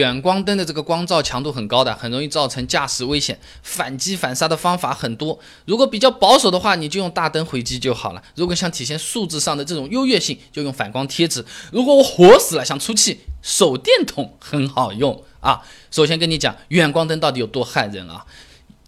远光灯的这个光照强度很高的，很容易造成驾驶危险。反击反杀的方法很多，如果比较保守的话，你就用大灯回击就好了。如果想体现素质上的这种优越性，就用反光贴纸。如果我火死了想出气，手电筒很好用啊。首先跟你讲，远光灯到底有多害人啊？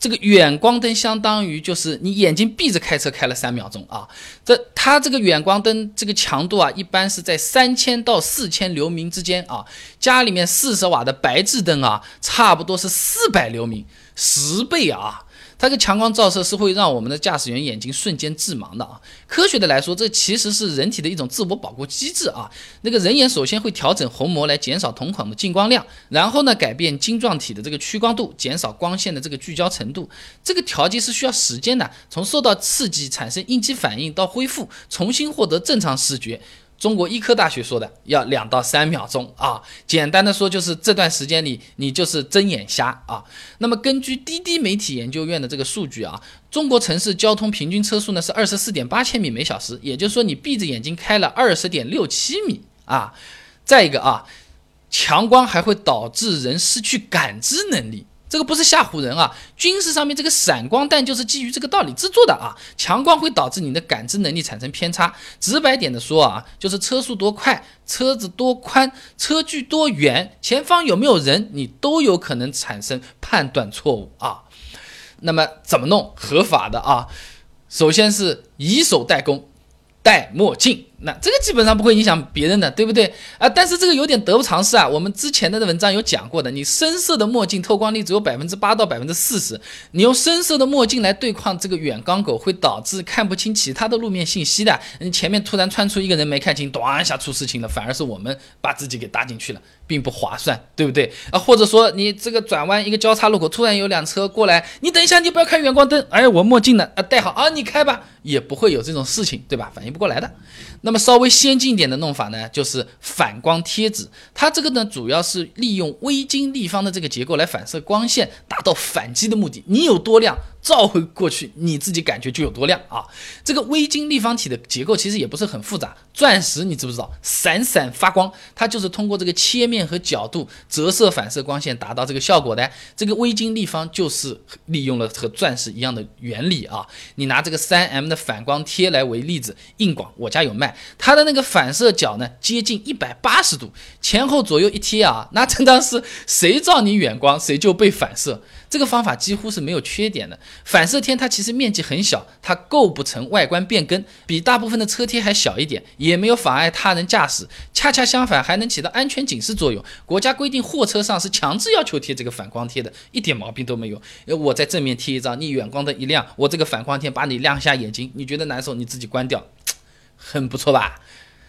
这个远光灯相当于就是你眼睛闭着开车开了三秒钟啊，这它这个远光灯这个强度啊，一般是在三千到四千流明之间啊，家里面四十瓦的白炽灯啊，差不多是四百流明，十倍啊。它这个强光照射是会让我们的驾驶员眼睛瞬间致盲的啊！科学的来说，这其实是人体的一种自我保护机制啊。那个人眼首先会调整虹膜来减少瞳孔的进光量，然后呢改变晶状体的这个屈光度，减少光线的这个聚焦程度。这个调节是需要时间的，从受到刺激产生应激反应到恢复，重新获得正常视觉。中国医科大学说的要两到三秒钟啊，简单的说就是这段时间里你就是睁眼瞎啊。那么根据滴滴媒体研究院的这个数据啊，中国城市交通平均车速呢是二十四点八千米每小时，也就是说你闭着眼睛开了二十点六七米啊。再一个啊，强光还会导致人失去感知能力。这个不是吓唬人啊！军事上面这个闪光弹就是基于这个道理制作的啊。强光会导致你的感知能力产生偏差。直白点的说啊，就是车速多快、车子多宽、车距多远、前方有没有人，你都有可能产生判断错误啊。那么怎么弄合法的啊？首先是以手代工。戴墨镜，那这个基本上不会影响别人的，对不对啊？但是这个有点得不偿失啊。我们之前的文章有讲过的，你深色的墨镜透光率只有百分之八到百分之四十，你用深色的墨镜来对抗这个远光狗，会导致看不清其他的路面信息的。你前面突然窜出一个人没看清，咣一下出事情了，反而是我们把自己给搭进去了，并不划算，对不对 啊？或者说你这个转弯一个交叉路口，突然有辆车过来，你等一下，你不要开远光灯，哎，我墨镜呢？啊，戴好啊，你开吧。也不会有这种事情，对吧？反应不过来的。那么稍微先进一点的弄法呢，就是反光贴纸。它这个呢，主要是利用微晶立方的这个结构来反射光线，达到反击的目的。你有多亮？照回过去，你自己感觉就有多亮啊！这个微晶立方体的结构其实也不是很复杂。钻石你知不知道？闪闪发光，它就是通过这个切面和角度折射反射光线达到这个效果的。这个微晶立方就是利用了和钻石一样的原理啊！你拿这个三 M 的反光贴来为例子，硬广我家有卖，它的那个反射角呢接近一百八十度，前后左右一贴啊，那真的是谁照你远光谁就被反射。这个方法几乎是没有缺点的。反射贴它其实面积很小，它构不成外观变更，比大部分的车贴还小一点，也没有妨碍他人驾驶。恰恰相反，还能起到安全警示作用。国家规定货车上是强制要求贴这个反光贴的，一点毛病都没有。我在正面贴一张，你远光灯一亮，我这个反光贴把你亮瞎眼睛，你觉得难受，你自己关掉，很不错吧？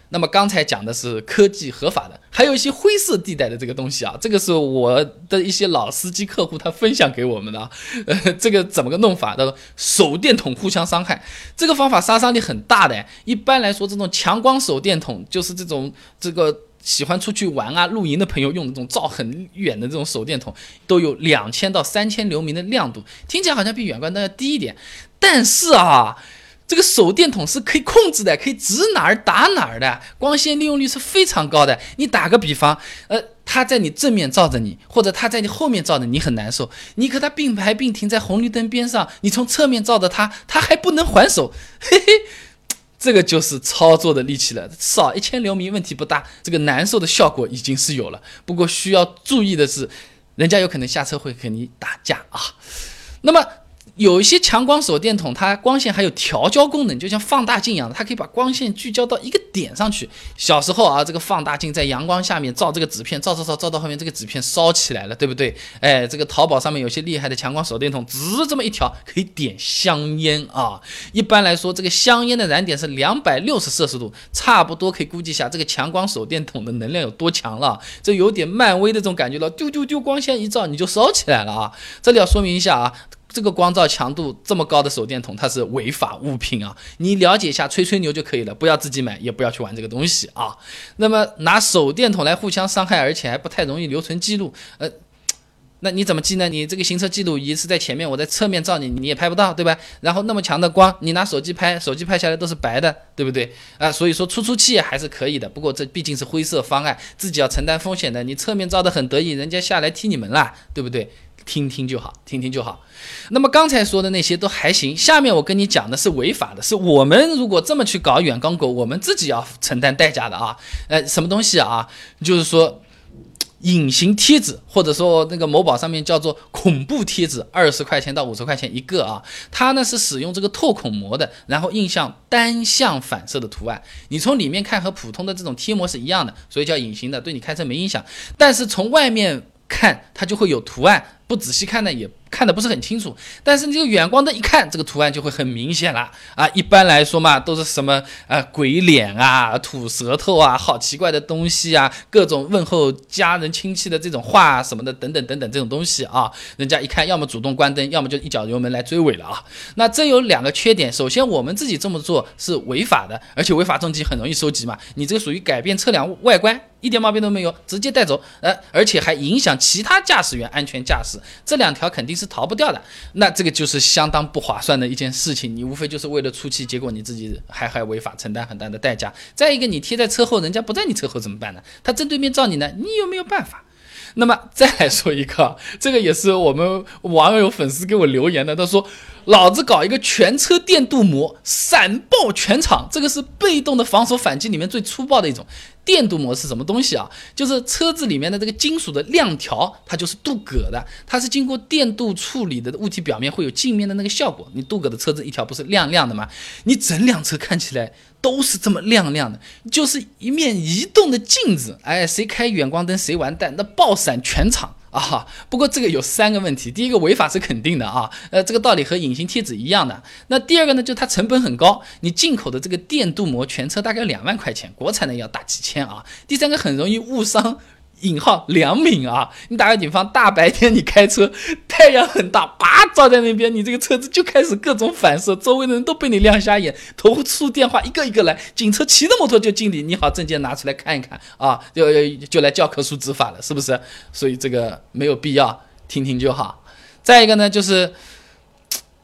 那么刚才讲的是科技合法的，还有一些灰色地带的这个东西啊，这个是我的一些老司机客户他分享给我们的啊，呃，这个怎么个弄法？他说手电筒互相伤害，这个方法杀伤力很大的。一般来说，这种强光手电筒就是这种这个喜欢出去玩啊、露营的朋友用的这种照很远的这种手电筒，都有两千到三千流明的亮度，听起来好像比远光灯要低一点，但是啊。这个手电筒是可以控制的，可以指哪儿打哪儿的，光线利用率是非常高的。你打个比方，呃，它在你正面照着你，或者它在你后面照着你，很难受。你和它并排并停在红绿灯边上，你从侧面照着它，它还不能还手，嘿嘿，这个就是操作的力气了。少一千流明问题不大，这个难受的效果已经是有了。不过需要注意的是，人家有可能下车会和你打架啊。那么。有一些强光手电筒，它光线还有调焦功能，就像放大镜一样的，它可以把光线聚焦到一个点上去。小时候啊，这个放大镜在阳光下面照这个纸片，照照照照到后面，这个纸片烧起来了，对不对？哎，这个淘宝上面有些厉害的强光手电筒，只这么一条可以点香烟啊。一般来说，这个香烟的燃点是两百六十摄氏度，差不多可以估计一下这个强光手电筒的能量有多强了。这有点漫威的这种感觉了，丢丢丢，光线一照你就烧起来了啊。这里要说明一下啊。这个光照强度这么高的手电筒，它是违法物品啊！你了解一下，吹吹牛就可以了，不要自己买，也不要去玩这个东西啊。那么拿手电筒来互相伤害，而且还不太容易留存记录，呃，那你怎么记呢？你这个行车记录仪是在前面，我在侧面照你，你也拍不到，对吧？然后那么强的光，你拿手机拍，手机拍下来都是白的，对不对？啊，所以说出出气还是可以的。不过这毕竟是灰色方案，自己要承担风险的。你侧面照的很得意，人家下来踢你门了，对不对？听听就好，听听就好。那么刚才说的那些都还行，下面我跟你讲的是违法的，是我们如果这么去搞远光狗，我们自己要承担代价的啊。呃，什么东西啊？就是说。隐形贴纸，或者说那个某宝上面叫做恐怖贴纸，二十块钱到五十块钱一个啊。它呢是使用这个透孔膜的，然后印上单向反射的图案。你从里面看和普通的这种贴膜是一样的，所以叫隐形的，对你开车没影响。但是从外面看，它就会有图案。不仔细看呢，也看得不是很清楚。但是你这个远光灯一看，这个图案就会很明显了啊。一般来说嘛，都是什么啊鬼脸啊、吐舌头啊、好奇怪的东西啊、各种问候家人亲戚的这种话什么的等等等等这种东西啊。人家一看，要么主动关灯，要么就一脚油门来追尾了啊。那这有两个缺点，首先我们自己这么做是违法的，而且违法证据很容易收集嘛。你这个属于改变车辆外观。一点毛病都没有，直接带走，呃，而且还影响其他驾驶员安全驾驶，这两条肯定是逃不掉的。那这个就是相当不划算的一件事情，你无非就是为了出气，结果你自己还还违法，承担很大的代价。再一个，你贴在车后，人家不在你车后怎么办呢？他正对面照你呢，你有没有办法？那么再来说一个，这个也是我们网友粉丝给我留言的，他说：“老子搞一个全车电镀膜，闪爆全场。”这个是被动的防守反击里面最粗暴的一种。电镀膜是什么东西啊？就是车子里面的这个金属的亮条，它就是镀铬的，它是经过电镀处理的物体表面会有镜面的那个效果。你镀铬的车子一条不是亮亮的吗？你整辆车看起来都是这么亮亮的，就是一面移动的镜子。哎，谁开远光灯谁完蛋，那爆闪全场。啊，不过这个有三个问题。第一个违法是肯定的啊，呃，这个道理和隐形贴纸一样的。那第二个呢，就它成本很高，你进口的这个电镀膜全车大概两万块钱，国产的要大几千啊。第三个很容易误伤。引号良民啊！你打个比方，大白天你开车，太阳很大，叭照在那边，你这个车子就开始各种反射，周围的人都被你亮瞎眼，投诉电话一个一个来，警车骑着摩托就敬礼，你好，证件拿出来看一看啊，就就来教科书执法了，是不是？所以这个没有必要，听听就好。再一个呢，就是。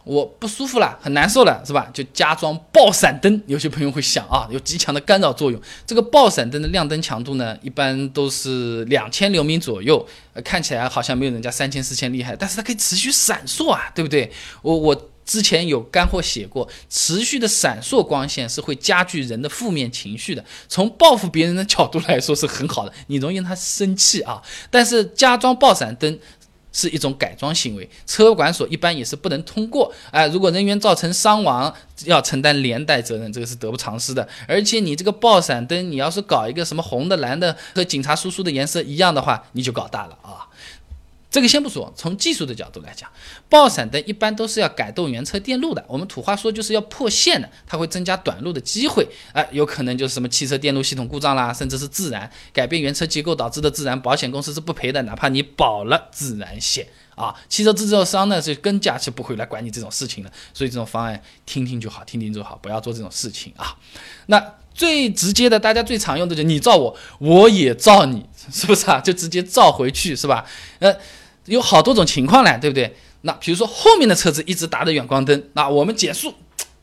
我不舒服了，很难受了，是吧？就加装爆闪灯。有些朋友会想啊，有极强的干扰作用。这个爆闪灯的亮灯强度呢，一般都是两千流明左右，看起来好像没有人家三千四千厉害，但是它可以持续闪烁啊，对不对？我我之前有干货写过，持续的闪烁光线是会加剧人的负面情绪的。从报复别人的角度来说是很好的，你容易让他生气啊。但是加装爆闪灯。是一种改装行为，车管所一般也是不能通过。哎，如果人员造成伤亡，要承担连带责任，这个是得不偿失的。而且你这个爆闪灯，你要是搞一个什么红的、蓝的和警察叔叔的颜色一样的话，你就搞大了啊。这个先不说，从技术的角度来讲，爆闪灯一般都是要改动原车电路的。我们土话说就是要破线的，它会增加短路的机会。啊，有可能就是什么汽车电路系统故障啦，甚至是自燃，改变原车结构导致的自燃，保险公司是不赔的，哪怕你保了自燃险啊。汽车制造商呢是跟价是不会来管你这种事情的。所以这种方案听听就好，听听就好，不要做这种事情啊。那最直接的，大家最常用的就你照我，我也照你，是不是啊？就直接照回去，是吧？呃。有好多种情况嘞，对不对？那比如说后面的车子一直打着远光灯，那我们减速，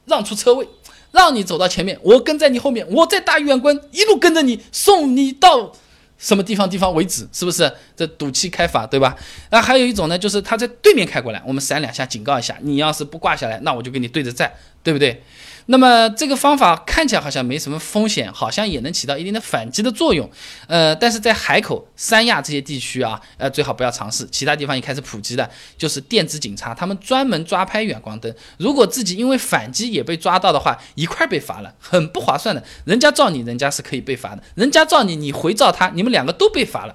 让出车位，让你走到前面，我跟在你后面，我再打远光，一路跟着你，送你到什么地方地方为止，是不是？这赌气开法，对吧？那还有一种呢，就是他在对面开过来，我们闪两下警告一下，你要是不挂下来，那我就跟你对着战，对不对？那么这个方法看起来好像没什么风险，好像也能起到一定的反击的作用，呃，但是在海口、三亚这些地区啊，呃，最好不要尝试。其他地方也开始普及的就是电子警察，他们专门抓拍远光灯。如果自己因为反击也被抓到的话，一块被罚了，很不划算的。人家照你，人家是可以被罚的；人家照你，你回照他，你们两个都被罚了。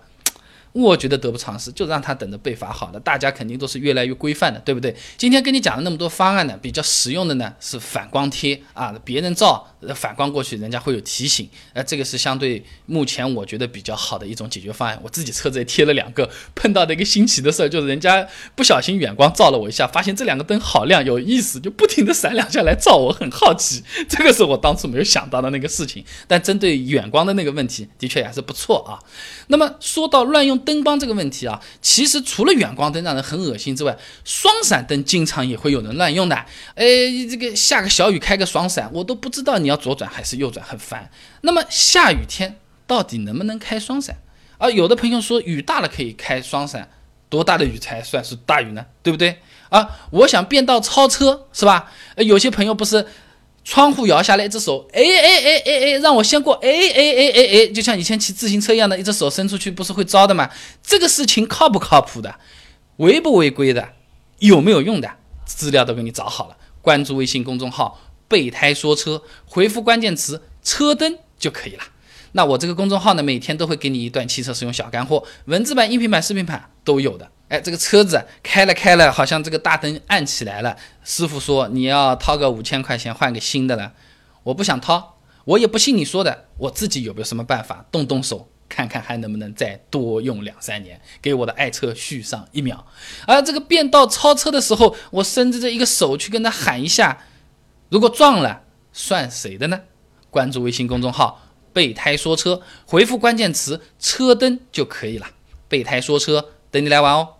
我觉得得不偿失，就让他等着被罚好了。大家肯定都是越来越规范的，对不对？今天跟你讲了那么多方案呢，比较实用的呢是反光贴啊，别人照反光过去，人家会有提醒。呃，这个是相对目前我觉得比较好的一种解决方案。我自己车子也贴了两个，碰到的一个新奇的事儿就是人家不小心远光照了我一下，发现这两个灯好亮，有意思，就不停的闪两下来照我，很好奇。这个是我当初没有想到的那个事情。但针对远光的那个问题，的确还是不错啊。那么说到乱用。灯光这个问题啊，其实除了远光灯让人很恶心之外，双闪灯经常也会有人乱用的。哎，这个下个小雨开个双闪，我都不知道你要左转还是右转，很烦。那么下雨天到底能不能开双闪？啊，有的朋友说雨大了可以开双闪，多大的雨才算是大雨呢？对不对？啊，我想变道超车是吧？有些朋友不是。窗户摇下来，一只手，哎哎哎哎哎，让我先过，哎哎哎哎哎，就像以前骑自行车一样的，一只手伸出去，不是会招的吗？这个事情靠不靠谱的？违不违规的？有没有用的？资料都给你找好了，关注微信公众号“备胎说车”，回复关键词“车灯”就可以了。那我这个公众号呢，每天都会给你一段汽车使用小干货，文字版、音频版、视频版都有的。哎，这个车子开了开了，好像这个大灯暗起来了。师傅说你要掏个五千块钱换个新的了，我不想掏，我也不信你说的，我自己有没有什么办法动动手，看看还能不能再多用两三年，给我的爱车续上一秒。而这个变道超车的时候，我伸着这一个手去跟他喊一下，如果撞了，算谁的呢？关注微信公众号“备胎说车”，回复关键词“车灯”就可以了。备胎说车，等你来玩哦。